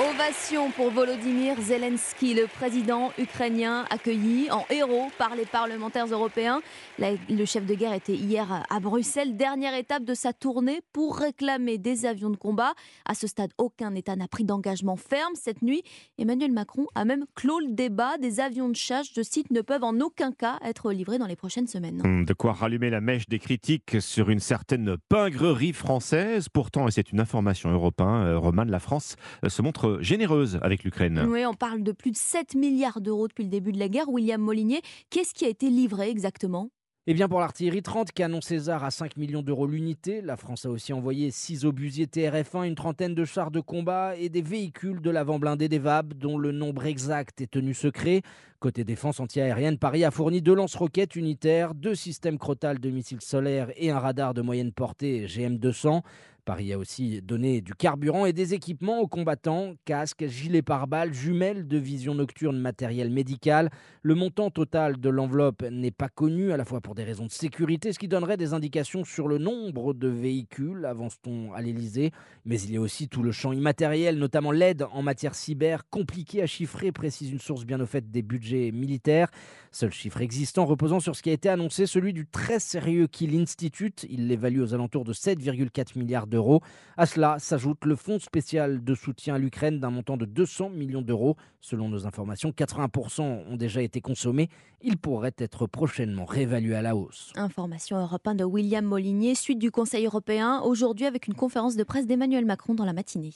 Ovation pour Volodymyr Zelensky, le président ukrainien accueilli en héros par les parlementaires européens. le chef de guerre était hier à Bruxelles, dernière étape de sa tournée pour réclamer des avions de combat. À ce stade, aucun État n'a pris d'engagement ferme. Cette nuit, Emmanuel Macron a même clos le débat. Des avions de chasse, je cite, ne peuvent en aucun cas être livrés dans les prochaines semaines. De quoi rallumer la mèche des critiques sur une certaine pingrerie française. Pourtant, et c'est une information européenne, euh, Romane, la France euh, se montre généreuse avec l'Ukraine. Oui, on parle de plus de 7 milliards d'euros depuis le début de la guerre. William Molinier, qu'est-ce qui a été livré exactement? Eh bien, pour l'artillerie 30, canon César à 5 millions d'euros l'unité, la France a aussi envoyé 6 obusiers TRF-1, une trentaine de chars de combat et des véhicules de l'avant blindé des VAB, dont le nombre exact est tenu secret. Côté défense antiaérienne, Paris a fourni deux lance-roquettes unitaires, deux systèmes Crotal de missiles solaires et un radar de moyenne portée GM200. Paris a aussi donné du carburant et des équipements aux combattants, casques, gilets pare-balles, jumelles de vision nocturne, matériel médical. Le montant total de l'enveloppe n'est pas connu, à la fois pour des raisons de sécurité, ce qui donnerait des indications sur le nombre de véhicules, avance-t-on à l'Elysée. Mais il y a aussi tout le champ immatériel, notamment l'aide en matière cyber, compliqué à chiffrer, précise une source bien au fait des budgets militaires. Seul chiffre existant reposant sur ce qui a été annoncé, celui du très sérieux Kill Institute. Il l'évalue aux alentours de 7,4 milliards à cela s'ajoute le fonds spécial de soutien à l'Ukraine d'un montant de 200 millions d'euros. Selon nos informations, 80% ont déjà été consommés. Il pourrait être prochainement réévalué à la hausse. Information européenne de William Molinier, suite du Conseil européen, aujourd'hui avec une conférence de presse d'Emmanuel Macron dans la matinée.